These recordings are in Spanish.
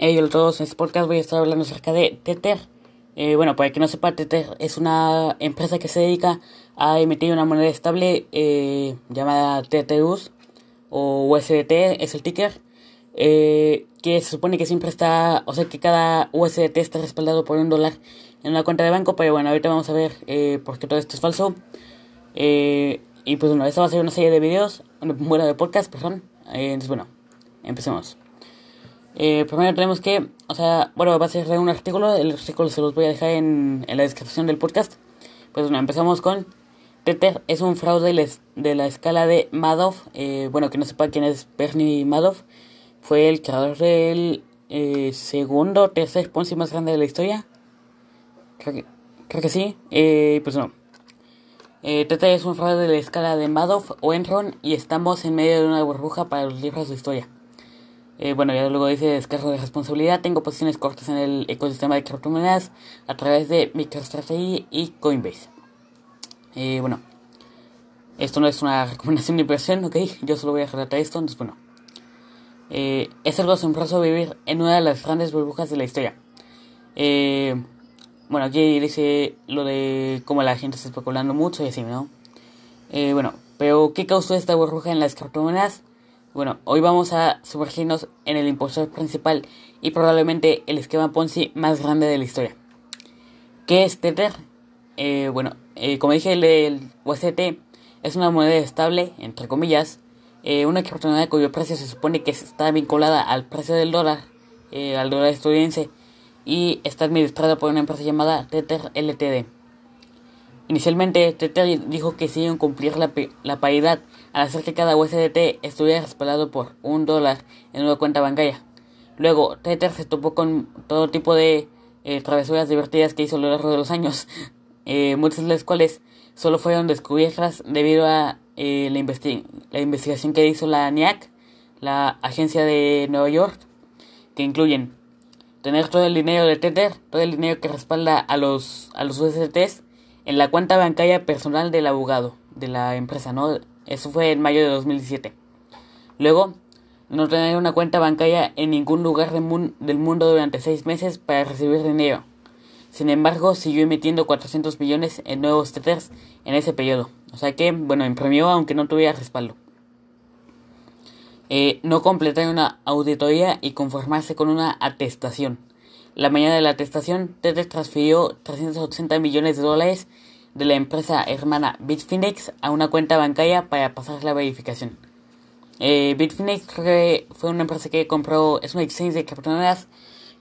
Hey, hola a todos, en este podcast voy a estar hablando acerca de Tether. Eh, bueno, para que no sepa, Tether es una empresa que se dedica a emitir una moneda estable eh, llamada TTUS o USDT, es el ticker, eh, que se supone que siempre está, o sea que cada USDT está respaldado por un dólar en una cuenta de banco, pero bueno, ahorita vamos a ver por qué todo esto es falso. y pues bueno, esta va a ser una serie de videos, bueno, de podcast, perdón. entonces bueno, empecemos. Eh, primero tenemos que, o sea, bueno, va a ser un artículo, el artículo se los voy a dejar en, en la descripción del podcast. Pues bueno, empezamos con Tether es un fraude de la escala de Madoff. Eh, bueno, que no sepa quién es Bernie Madoff. Fue el creador del eh, segundo tercer Ponzi más grande de la historia. Creo que, creo que sí. Eh, pues no. Eh, es un fraude de la escala de Madoff o Enron y estamos en medio de una burbuja para los libros de historia. Eh, bueno, ya luego dice descargo de responsabilidad. Tengo posiciones cortas en el ecosistema de criptomonedas a través de MicroStrategy y Coinbase. Eh, bueno, esto no es una recomendación de inversión, ok. Yo solo voy a relatar esto, entonces bueno. Eh, es algo asombroso vivir en una de las grandes burbujas de la historia. Eh, bueno, aquí dice lo de cómo la gente está especulando mucho y así, ¿no? Bueno, pero ¿qué causó esta burbuja en las criptomonedas? Bueno, hoy vamos a sumergirnos en el impostor principal y probablemente el esquema Ponzi más grande de la historia. ¿Qué es Tether? Eh, bueno, eh, como dije, el, USDT es una moneda estable, entre comillas, eh, una criptomoneda cuyo precio se supone que está vinculada al precio del dólar, al dólar estadounidense, y está administrada por una empresa llamada Tether LTD. Inicialmente, Tether dijo que se iba a cumplir la, la paridad al hacer que cada USDT estuviera respaldado por un dólar en una cuenta bancaria. Luego, Tether se topó con todo tipo de eh, travesuras divertidas que hizo a lo largo de los años, eh, muchas de las cuales solo fueron descubiertas debido a eh, la, la, investigación que hizo la NIAC, la agencia de Nueva York, que incluyen tener todo el dinero de Tether, todo el dinero que respalda a los, a los USDTs, en la cuenta bancaria personal del abogado de la empresa, ¿no? Eso fue en mayo de 2017. Luego, no tener una cuenta bancaria en ningún lugar del mundo durante seis meses para recibir dinero. Sin embargo, siguió emitiendo 400 millones en nuevos tethers en ese periodo. O sea que, bueno, imprimió aunque no tuviera respaldo. Eh, no completar una auditoría y conformarse con una atestación. La mañana de la atestación, Tether transfirió 380 millones de dólares de la empresa hermana Bitfinex a una cuenta bancaria para pasar la verificación. Eh, Bitfinex fue una empresa que compró, es una exchange de criptomonedas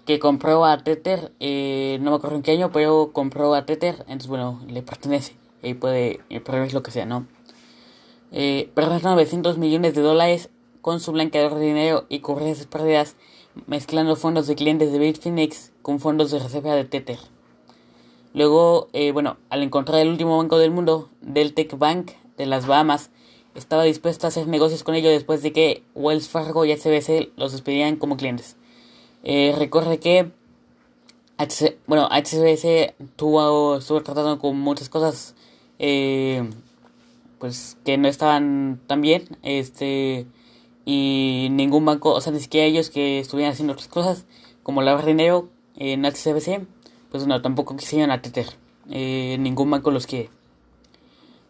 que compró a Tether, eh, no me acuerdo en qué año, pero compró a Tether, entonces bueno, le pertenece y puede proveer lo que sea, ¿no? Eh, 900 millones de dólares con su blanqueador de dinero y cubrir esas pérdidas mezclando fondos de clientes de Bitfinex con fondos de reserva de Tether. Luego, eh, bueno, al encontrar el último banco del mundo, Deltec Bank de las Bahamas, estaba dispuesto a hacer negocios con ellos después de que Wells Fargo y HSBC los despidieran como clientes. Eh, recuerde que bueno, HSBC tuvo, estuvo tratando con muchas cosas eh, pues que no estaban tan bien. Este y ningún banco, o sea, ni siquiera ellos que estuvieran haciendo otras cosas, como lavar dinero en HSBC, pues no, tampoco quisieron a Tether. Eh, ningún banco los quiere.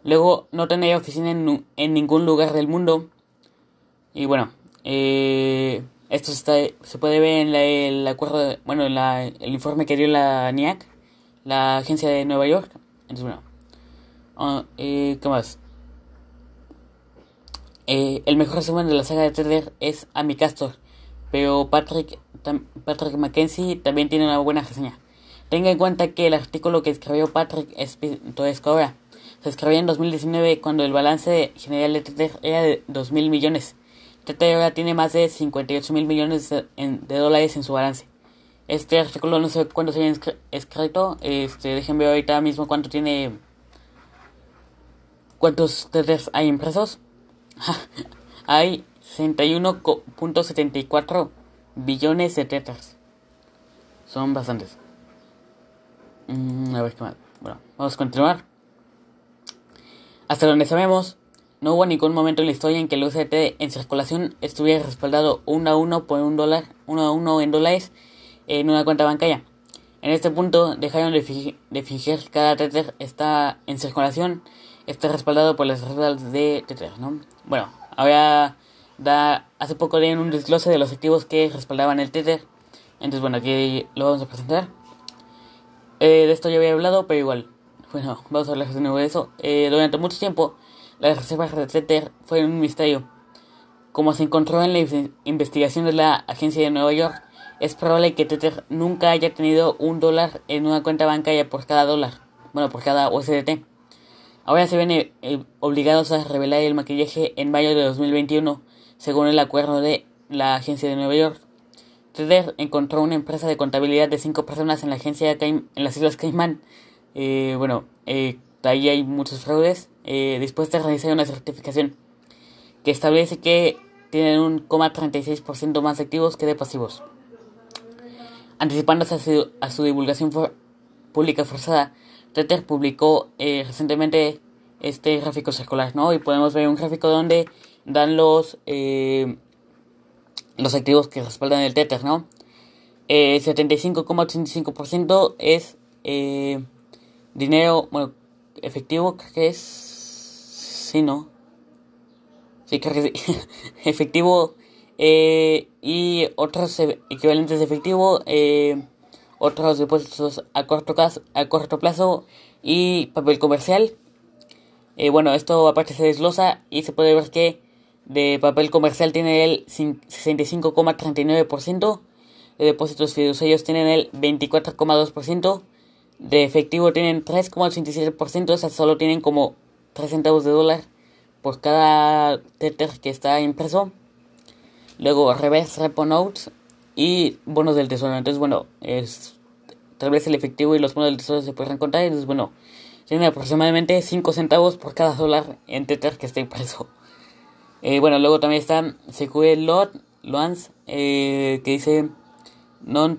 Luego, no tenía oficina en, ningún lugar del mundo. Y bueno, eh, esto está, se puede ver en el acuerdo, bueno, en la, el informe que dio la NIAC, la agencia de Nueva York. Entonces, bueno, uh, eh, ¿qué más? Eh, el mejor resumen de la saga de Tether es Amy Castor, pero Patrick, Patrick Mackenzie también tiene una buena reseña. Tenga en cuenta que el artículo que escribió Patrick es ahora. Se escribió en 2019 cuando el balance general de Tether era de 2.000 millones. Tether ahora tiene más de 58 mil millones de, dólares en su balance. Este artículo no sé cuándo se haya escrito. Este, déjenme ver ahorita mismo cuánto tiene. ¿Cuántos Tethers hay impresos? hay 61.74 billones de tetas. Son bastantes. Mm, a ver qué más. Bueno, vamos a continuar. Hasta donde sabemos, no hubo ningún momento en la historia en que el USDT en circulación estuviera respaldado uno a uno por un dólar, uno a uno en dólares en una cuenta bancaria. En este punto dejaron de, fingir que cada Tether está en circulación, está respaldado por las reservas de Tether, ¿no? Bueno, ahora da, hace poco dieron un desglose de los activos que respaldaban el Tether. Entonces, bueno, aquí lo vamos a presentar. Eh, de esto ya había hablado, pero igual, bueno, vamos a hablar de nuevo de eso. Eh, durante mucho tiempo, las reservas de Tether fueron un misterio. Como se encontró en la investigación de la agencia de Nueva York, es probable que Tether nunca haya tenido un dólar en una cuenta bancaria por cada dólar, bueno, por cada USDT. Ahora se ven eh, eh, obligados a revelar el maquillaje en mayo de 2021, según el acuerdo de la agencia de Nueva York. Tether encontró una empresa de contabilidad de cinco personas en la agencia en las Islas Caimán. Eh, bueno, eh, ahí hay muchos fraudes. Eh, dispuestos a realizar una certificación que establece que tienen un 36% más activos que de pasivos. Anticipándose a su, divulgación pública forzada, Tether publicó eh, recientemente este gráfico circular, ¿no? Y podemos ver un gráfico donde dan los eh, los activos que respaldan el Tether, ¿no? Eh, 75,85% es eh, dinero, bueno, efectivo, creo que es... Sí, ¿no? Sí, creo que sí. efectivo eh, y otros e, equivalentes de efectivo, eh, otros depósitos a corto, a corto plazo y papel comercial. Eh, bueno, esto aparte se desglosa y se puede ver que de papel comercial tiene el 65,39%, de depósitos fiduciarios tienen el 24,2%, de efectivo tienen 3,87%, o sea, solo tienen como 3 centavos de dólar por cada tether que está impreso. Luego reverse repo notes y bonos del tesoro. Entonces, bueno, es tal vez el efectivo y los bonos del tesoro se pueden encontrar. Entonces, bueno, tienen aproximadamente 5 centavos por cada dólar en Tether que está impreso. Eh, bueno, luego también está SQL Lot, Loans, eh, que dice non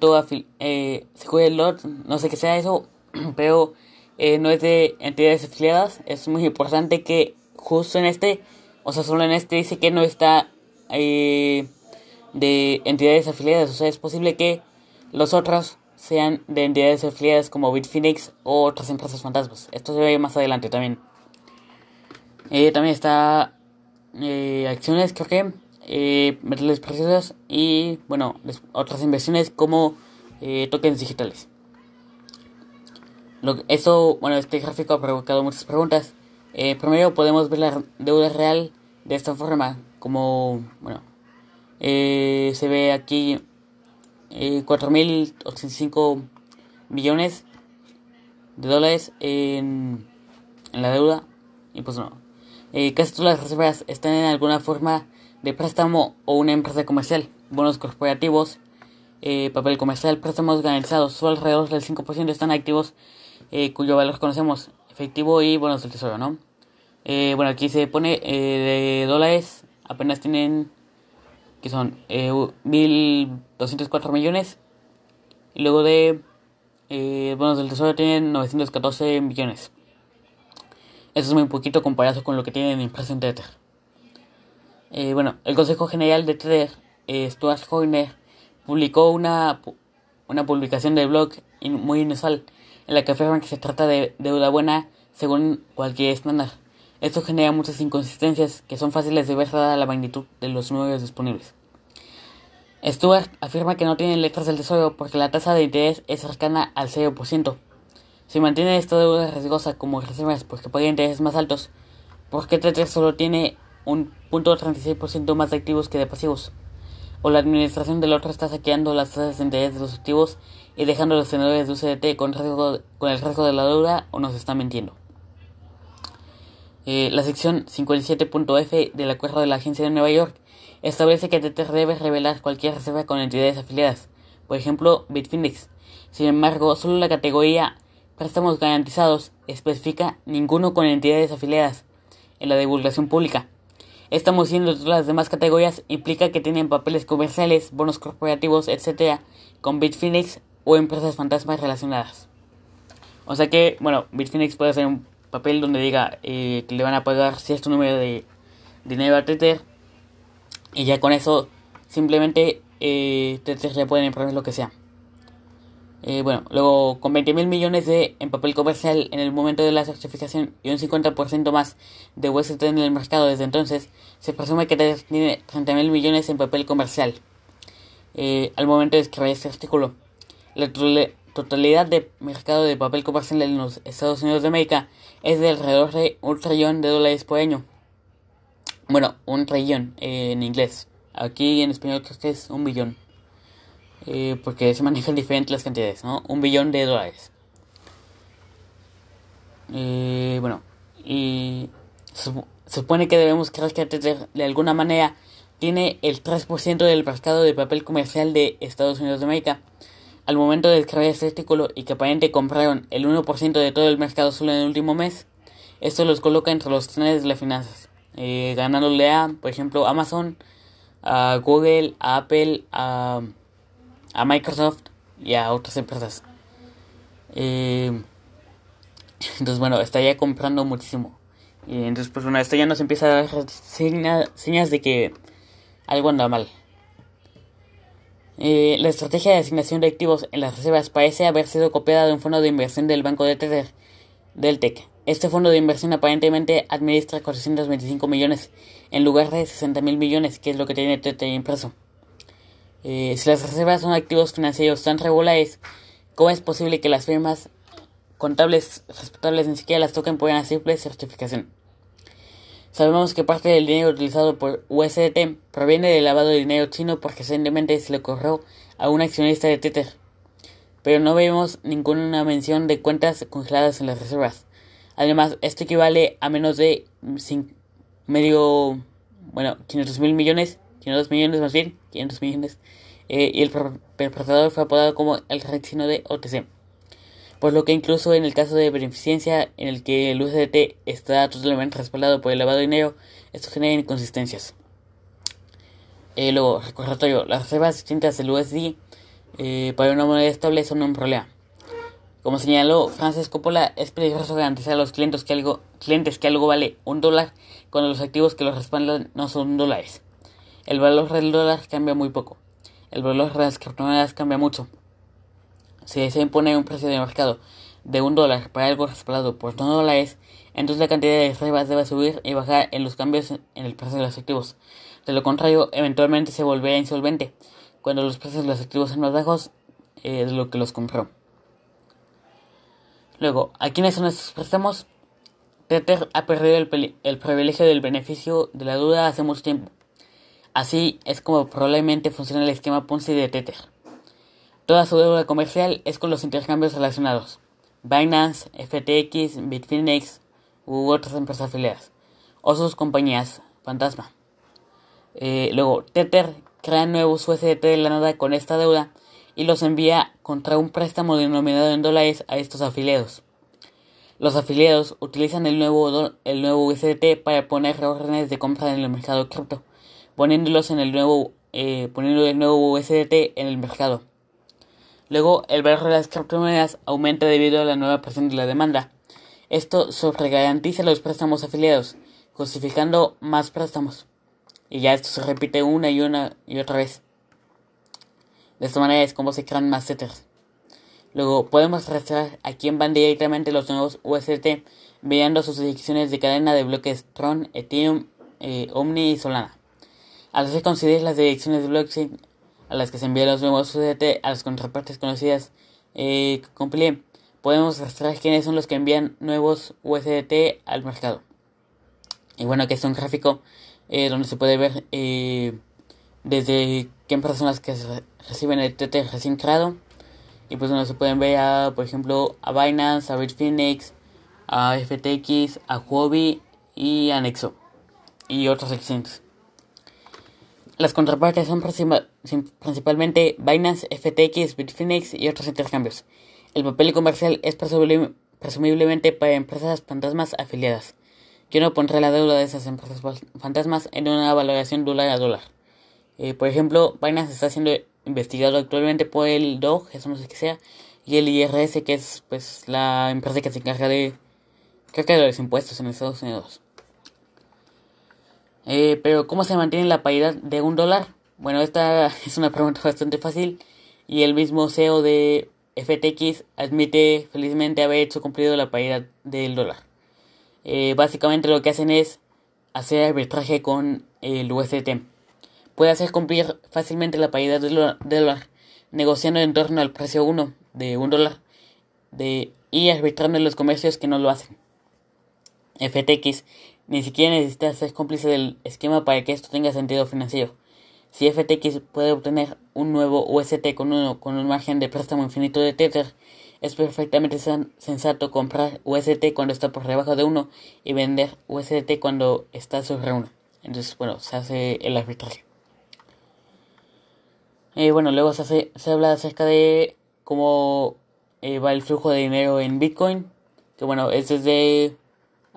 eh, Lot, no sé qué sea eso, pero eh, no es de entidades afiliadas. Es muy importante que justo en este, o sea, solo en este dice que no está eh, de entidades afiliadas. O sea, es posible que los otros sean de entidades afiliadas como Bitfinex o otras empresas fantasmas. Esto se ve más adelante también. También está eh, acciones, creo que, eh, metales preciosos y, bueno, otras inversiones como eh, tokens digitales. Lo, eso, bueno, este gráfico ha provocado muchas preguntas. Eh, primero podemos ver la deuda real de esta forma, como, bueno, eh, se ve aquí eh, 4.085 millones de dólares en, en la deuda. Y pues no, eh, casi todas las reservas están en alguna forma de préstamo o una empresa comercial, bonos corporativos, eh, papel comercial, préstamos garantizados. Solo alrededor del 5% están activos eh, cuyo valor conocemos, efectivo y bonos del tesoro, ¿no? Eh, bueno, aquí se pone de dólares, apenas tienen, que son eh, 1.204 millones. Y luego de bonos del tesoro tienen 914 millones. Eso es muy poquito comparado con lo que tienen en Tether. Eh, bueno, el Consejo General de Tether, eh, Stuart Horner, publicó una, una publicación de blog muy inusual en la que afirman que se trata de deuda buena según cualquier estándar. Esto genera muchas inconsistencias que son fáciles de ver dada la magnitud de los números disponibles. Stuart afirma que no tiene letras del tesoro porque la tasa de interés es cercana al 0%. Si mantiene esta deuda riesgosa como reservas porque paga intereses más altos, ¿por qué Tether solo tiene un .36% más de activos que de pasivos? O la administración del otro está saqueando las tasas de interés de los activos y dejando a los tenedores de UCDT con, riesgo, con el riesgo de la deuda o nos está mintiendo. Eh, la sección 57.f del acuerdo de la agencia de Nueva York establece que Tether debe revelar cualquier reserva con entidades afiliadas, por ejemplo Bitfinex. Sin embargo, solo la categoría préstamos garantizados especifica ninguno con entidades afiliadas en la divulgación pública. Esta moción de todas las demás categorías implica que tienen papeles comerciales, bonos corporativos, etc. con Bitfinex o empresas fantasmas relacionadas. O sea que, bueno, Bitfinex puede ser un papel donde diga eh, que le van a pagar cierto número de dinero a Tether y ya con eso simplemente eh, Tether ya pueden imprimir lo que sea. Eh, bueno, luego con 20 mil millones de en papel comercial en el momento de la certificación y un 50% más de UST en el mercado desde entonces, se presume que tiene 30 mil millones en papel comercial eh, al momento de escribir este artículo. La totalidad de mercado de papel comercial en los Estados Unidos de América es de alrededor de un trillón de dólares por año. Bueno, un trillón eh, en inglés. Aquí en español creo que es un billón. Eh, porque se manejan diferentes las cantidades, ¿no? Un billón de dólares. Eh, bueno, y se, supone que debemos creer que de alguna manera tiene el 3% del mercado de papel comercial de Estados Unidos de América. Al momento de escribir este artículo y que aparentemente compraron el 1% de todo el mercado solo en el último mes, esto los coloca entre los trenes de las finanzas, eh, ganándole a, por ejemplo, Amazon, a Google, a Apple, a a Microsoft y a otras empresas. Eh, entonces, bueno, está ya comprando muchísimo. Y entonces, pues bueno, esto ya nos empieza a dar señas de que algo anda mal. Eh, la estrategia de asignación de activos en las reservas parece haber sido copiada de un fondo de inversión del banco de Tether, Deltec. Este fondo de inversión aparentemente administra 425 millones en lugar de 60 mil millones, que es lo que tiene Tether impreso. Eh, si las reservas son activos financieros tan regulares, ¿cómo es posible que las firmas contables respetables ni siquiera las toquen por una simple certificación? Sabemos que parte del dinero utilizado por USDT proviene del lavado de dinero chino porque recientemente se le ocurrió a un accionista de Tether. Pero no vemos ninguna mención de cuentas congeladas en las reservas. Además, esto equivale a menos de medio, bueno, 500 mil millones 500 millones más bien, 500 millones, eh, y el perpetrador fue apodado como el rey de OTC. Por lo que incluso en el caso de beneficencia en el que el USDT está totalmente respaldado por el lavado de dinero, esto genera inconsistencias. Eh, luego, recordatorio, las reservas distintas del USD eh, para una moneda estable son un problema. Como señaló Francis Coppola, es peligroso garantizar a los clientes que algo, clientes que algo vale un dólar cuando los activos que los respaldan no son dólares. El valor del dólar cambia muy poco. El valor de las criptomonedas cambia mucho. Si se impone un precio de mercado de un dólar para algo respaldado por dos dólares, entonces la cantidad de reservas debe subir y bajar en los cambios en el precio de los activos. De lo contrario, eventualmente se volverá insolvente cuando los precios de los activos son más bajos eh, de lo que los compró. Luego, ¿a quiénes son estos préstamos? Tether ha perdido el, el privilegio del beneficio de la duda hace mucho tiempo. Así es como probablemente funciona el esquema Ponzi de Tether. Toda su deuda comercial es con los intercambios relacionados. Binance, FTX, Bitfinex u otras empresas afiliadas. O sus compañías fantasma. Eh, luego, Tether crea nuevos USDT de la nada con esta deuda y los envía contra un préstamo denominado en dólares a estos afiliados. Los afiliados utilizan el nuevo, el nuevo USDT para poner órdenes de compra en el mercado cripto poniéndolos en el nuevo, eh, poniendo el nuevo USDT en el mercado. Luego, el valor de las criptomonedas aumenta debido a la nueva presión de la demanda. Esto sobregarantiza los préstamos afiliados, justificando más préstamos. Y ya esto se repite una y una y otra vez. De esta manera es como se crean más tethers. Luego podemos rastrear a quién van directamente los nuevos USDT mediando sus direcciones de cadena de bloques Tron, Ethereum, eh, Omni y Solana. Al hacer coincidir las direcciones de blockchain a las que se envían los nuevos USDT a las contrapartes conocidas eh, podemos rastrear quiénes son los que envían nuevos USDT al mercado. Y bueno, aquí está un gráfico eh, donde se puede ver eh, desde qué personas que reciben el TT recién creado. Y pues donde se pueden ver, a, por ejemplo, a Binance, a Bitfinex, a FTX, a Huobi y a Nexo. Y otros exchanges. Las contrapartes son principalmente Binance, FTX, Bitfinex y otros intercambios. El papel comercial es presumiblemente para empresas fantasmas afiliadas. Yo no pondré la deuda de esas empresas fantasmas en una valoración dólar a dólar. Eh, por ejemplo, Binance está siendo investigado actualmente por el DOG, eso no sé qué sea, y el IRS, que es pues la empresa que se encarga de que de los impuestos en Estados Unidos. Eh, pero ¿cómo se mantiene la paridad de un dólar? Bueno, esta es una pregunta bastante fácil y el mismo CEO de FTX admite felizmente haber hecho cumplido la paridad del dólar. Eh, básicamente lo que hacen es hacer arbitraje con el USDT. Puede hacer cumplir fácilmente la paridad del dólar negociando en torno al precio 1 de un dólar y arbitrando en los comercios que no lo hacen. FTX ni siquiera necesita ser cómplice del esquema para que esto tenga sentido financiero. Si FTX puede obtener un nuevo UST con, uno, con un margen de préstamo infinito de Tether, es perfectamente sensato comprar UST cuando está por debajo de 1 y vender UST cuando está sobre 1. Entonces, bueno, se hace el arbitraje. Eh, bueno, luego se, hace, se habla acerca de cómo eh, va el flujo de dinero en Bitcoin. Que bueno, es desde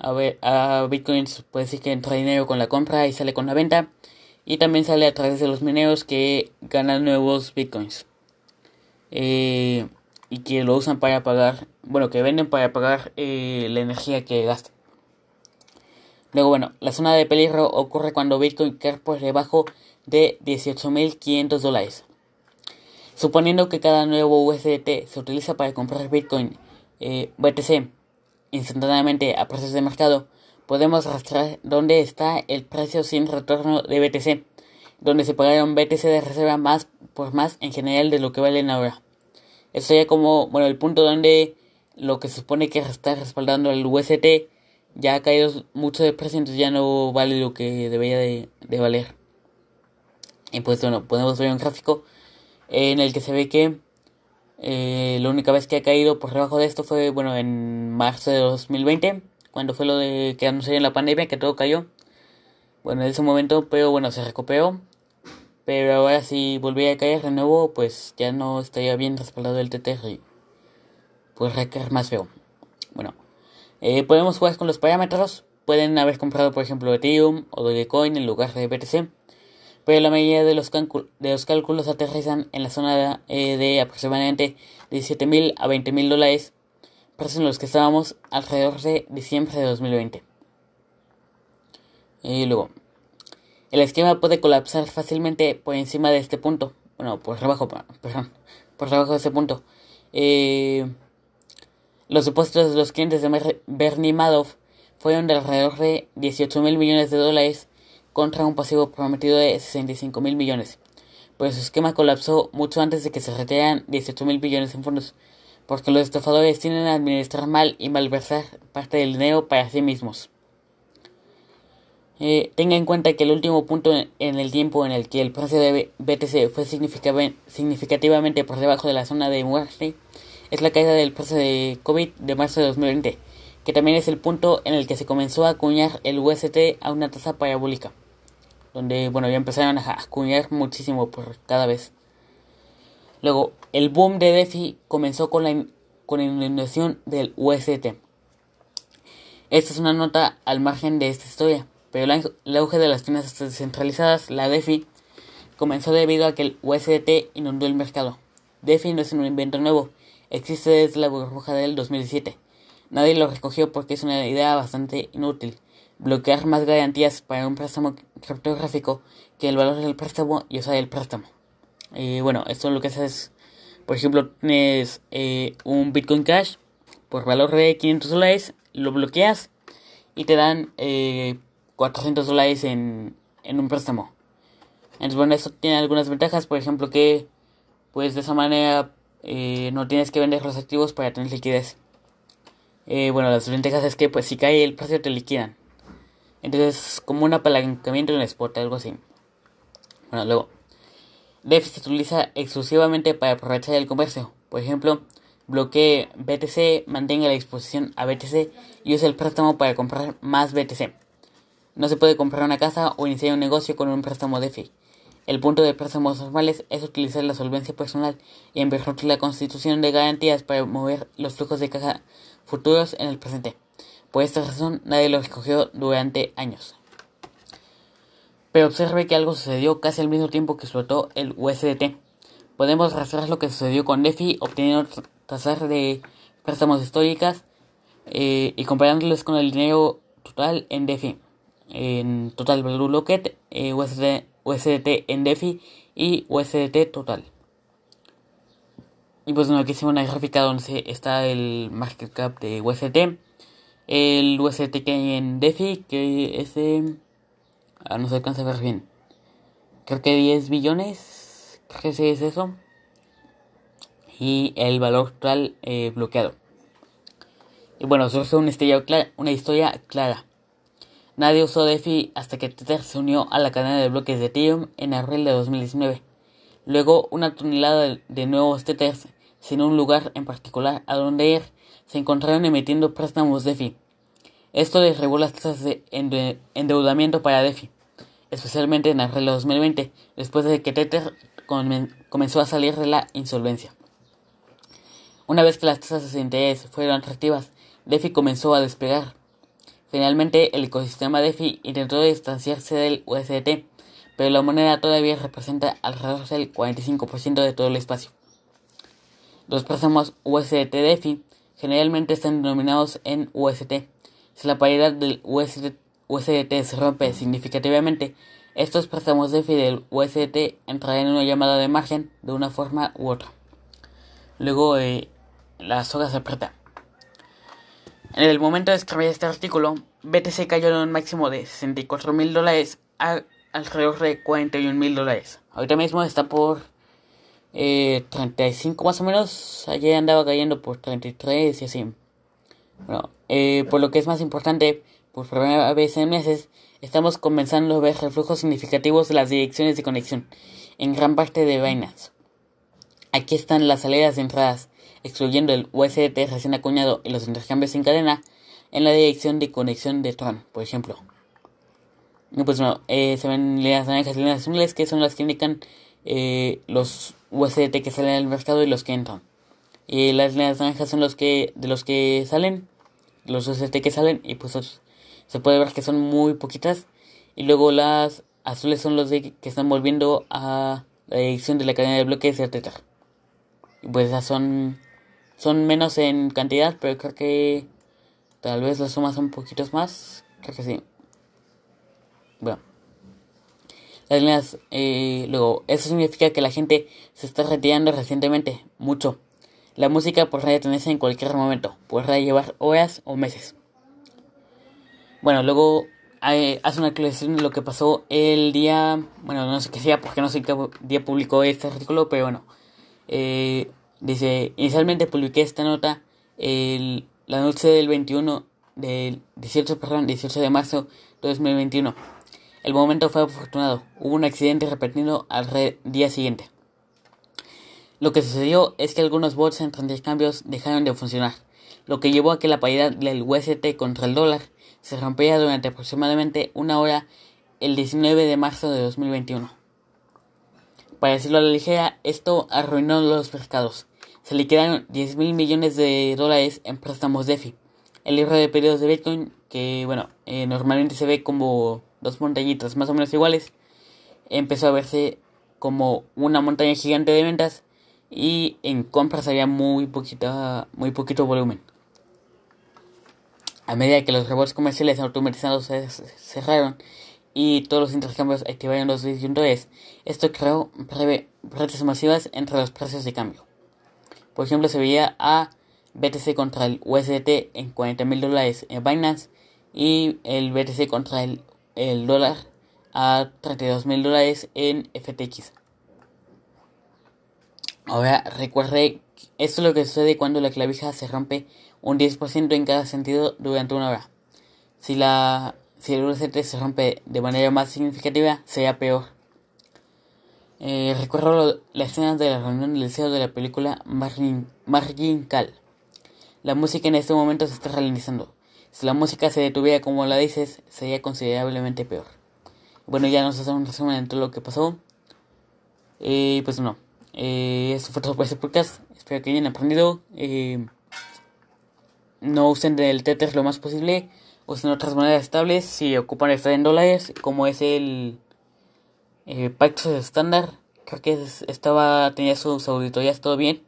a, ver, a Bitcoin puede decir que entra dinero con la compra y sale con la venta. Y también sale a través de los mineros que ganan nuevos Bitcoins. Eh, y que lo usan para pagar, bueno, que venden para pagar eh, la energía que gastan. Luego, bueno, la zona de peligro ocurre cuando Bitcoin cae por debajo de 18.500 dólares. Suponiendo que cada nuevo USDT se utiliza para comprar Bitcoin eh, BTC instantáneamente a precios de mercado, podemos rastrear dónde está el precio sin retorno de BTC, donde se pagaron BTC de reserva más por más en general de lo que valen ahora. Eso sería como, bueno, el punto donde lo que se supone que está respaldando el UST ya ha caído mucho de precio, entonces ya no vale lo que debería de, valer. Y pues bueno, podemos ver un gráfico en el que se ve que eh, la única vez que ha caído por debajo de esto fue, bueno, en marzo de 2020, cuando fue lo de que en la pandemia, que todo cayó. Bueno, en ese momento, pero bueno, se recuperó. Pero ahora si volviera a caer de nuevo, pues ya no estaría bien respaldado el TTR y pues recaer más feo. Bueno, eh, podemos jugar con los parámetros. Pueden haber comprado, por ejemplo, Ethereum o Dogecoin en lugar de BTC. Pero la mayoría de los, de los cálculos aterrizan en la zona de, eh, de aproximadamente 17.000 a 20.000 dólares, precios en los que estábamos alrededor de diciembre de 2020. Y luego, el esquema puede colapsar fácilmente por encima de este punto. Bueno, por debajo, perdón, por debajo de este punto. Eh, los depósitos de los clientes de Bernie Madoff fueron de alrededor de 18 mil millones de dólares contra un pasivo prometido de 65 mil millones. Pues su esquema colapsó mucho antes de que se retiraran 18 mil billones en fondos, porque los estafadores tienden a administrar mal y malversar parte del dinero para sí mismos. Eh, tenga en cuenta que el último punto en el tiempo en el que el precio de BTC fue significativamente por debajo de la zona de muerte es la caída del precio de COVID de marzo de 2020, que también es el punto en el que se comenzó a acuñar el UST a una tasa parabólica, donde bueno ya empezaron a acuñar muchísimo por cada vez. Luego, el boom de DeFi comenzó con la, con la inundación del UST. Esta es una nota al margen de esta historia pero el auge de las finanzas descentralizadas, la DeFi, comenzó debido a que el USDT inundó el mercado. DeFi no es un invento nuevo, existe desde la burbuja del 2007. Nadie lo recogió porque es una idea bastante inútil. Bloquear más garantías para un préstamo criptográfico que el valor del préstamo y usar el préstamo. Y bueno, esto lo que hace es, por ejemplo, tienes eh, un Bitcoin Cash por valor de 500 dólares, lo bloqueas y te dan eh, 400 dólares en, en un préstamo. Entonces, bueno, eso tiene algunas ventajas, por ejemplo, que pues de esa manera eh, no tienes que vender los activos para tener liquidez. Eh, bueno, las ventajas es que pues si cae el precio te liquidan. Entonces, como un apalancamiento en el spot, algo así. Bueno, luego, DeFi se utiliza exclusivamente para aprovechar el comercio. Por ejemplo, bloquee BTC, mantenga la exposición a BTC y use el préstamo para comprar más BTC. No se puede comprar una casa o iniciar un negocio con un préstamo DeFi. El punto de préstamos normales es utilizar la solvencia personal y invertir la constitución de garantías para mover los flujos de caja futuros en el presente. Por esta razón, nadie lo escogió durante años. Pero observe que algo sucedió casi al mismo tiempo que explotó el USDT. Podemos rastrear lo que sucedió con DeFi obteniendo tasas de préstamos históricas eh, y comparándolos con el dinero total en DeFi. En Total Value Locket, eh, USD, USDT en DeFi y USDT total. Y pues bueno, aquí se una gráfica donde está el market cap de USDT. El USDT que en DeFi, que es de... Ah, no se alcanza a ver bien. Creo que 10 billones. Creo que sí es eso. Y el valor total eh, bloqueado. Y bueno, surge una una historia clara. Nadie usó DeFi hasta que Tether se unió a la cadena de bloques de Ethereum en abril de 2019. Luego, una tonelada de nuevos Tethers, sin un lugar en particular a donde ir, se encontraron emitiendo préstamos DeFi. Esto derribó las tasas de endeudamiento para DeFi, especialmente en abril de 2020, después de que Tether comenzó a salir de la insolvencia. Una vez que las tasas de interés fueron atractivas, DeFi comenzó a despegar. Finalmente, el ecosistema DeFi intentó distanciarse del USDT, pero la moneda todavía representa alrededor del 45% de todo el espacio. Los préstamos USDT DeFi generalmente están denominados en UST. Si la paridad del USDT se rompe significativamente, estos préstamos DeFi del USDT entrarán en una llamada de margen de una forma u otra. Luego eh, la soga se aprieta. En el momento de escribir este artículo, BTC cayó en un máximo de 64 mil dólares a alrededor de 41 mil dólares. Ahorita mismo está por eh, 35 más o menos. Ayer andaba cayendo por 33 y así. Bueno, eh, por lo que es más importante, por primera vez en meses, estamos comenzando a ver reflujos significativos de las direcciones de conexión en gran parte de Binance. Aquí están las salidas de entradas excluyendo el USDT recién acuñado y los intercambios sin cadena, en la dirección de conexión de Tron, por ejemplo. Y pues bueno, eh, se ven líneas naranjas y líneas azules que son las que indican eh, los USDT que salen al mercado y los que entran. Y las líneas naranjas son los que de los que salen, los USDT que salen y pues se puede ver que son muy poquitas. Y luego las azules son los de, que están volviendo a la dirección de la cadena de bloques de Tether. Pues esas son son menos en cantidad, pero creo que tal vez las sumas son un poquito más. Creo que sí. Bueno. Eh, luego, eso significa que la gente se está retirando recientemente, mucho. La música podrá detenerse en cualquier momento, podrá llevar horas o meses. Bueno, luego hace una aclaración de lo que pasó el día, bueno, no sé qué sea, porque no sé qué día publicó este artículo, pero bueno, eh, Dice, inicialmente publiqué esta nota el, la noche del 21 del 18, perdón, 18 de marzo de 2021. El momento fue afortunado. Hubo un accidente repetido al día siguiente. Lo que sucedió es que algunos bots entre intercambios dejaron de funcionar, lo que llevó a que la paridad del UST contra el dólar se rompiera durante aproximadamente una hora el 19 de marzo de 2021. Para decirlo a la ligera, esto arruinó los mercados se liquidaron 10 mil millones de dólares en préstamos DeFi. El libro de periodos de Bitcoin, que bueno, eh, normalmente se ve como dos montañitas más o menos iguales, empezó a verse como una montaña gigante de ventas y en compras había muy poquita, muy poquito volumen. A medida que los rebotes comerciales automatizados se cerraron y todos los intercambios activaron los disyuntores, esto creó brechas masivas entre los precios de cambio. Por ejemplo, se veía a BTC contra el USDT en 40 mil dólares en Binance y el BTC contra el, el dólar a 32 mil dólares en FTX. Ahora recuerde, esto es lo que sucede cuando la clavija se rompe un 10% en cada sentido durante una hora. Si, la, si el USDT se rompe de manera más significativa, sería peor. Eh, recuerdo la escena de la reunión del CEO de la película Margin, Margin Cal. La música en este momento se está ralentizando. Si la música se detuviera como la dices, sería considerablemente peor. Bueno, ya nos hacemos un resumen de todo lo que pasó. Eh, pues no. Eh, esto fue todo por este podcast. Espero que hayan aprendido. Eh, no usen el Tether lo más posible. Usen otras monedas estables si ocupan estar en dólares, como es el eh, Paxos estándar, creo que estaba tenía sus auditorías todo bien,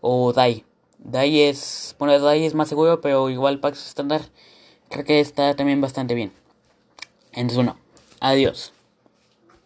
o DAI. DAI es, bueno, DAI es más seguro, pero igual Paxos estándar creo que está también bastante bien. Entonces, bueno, adiós.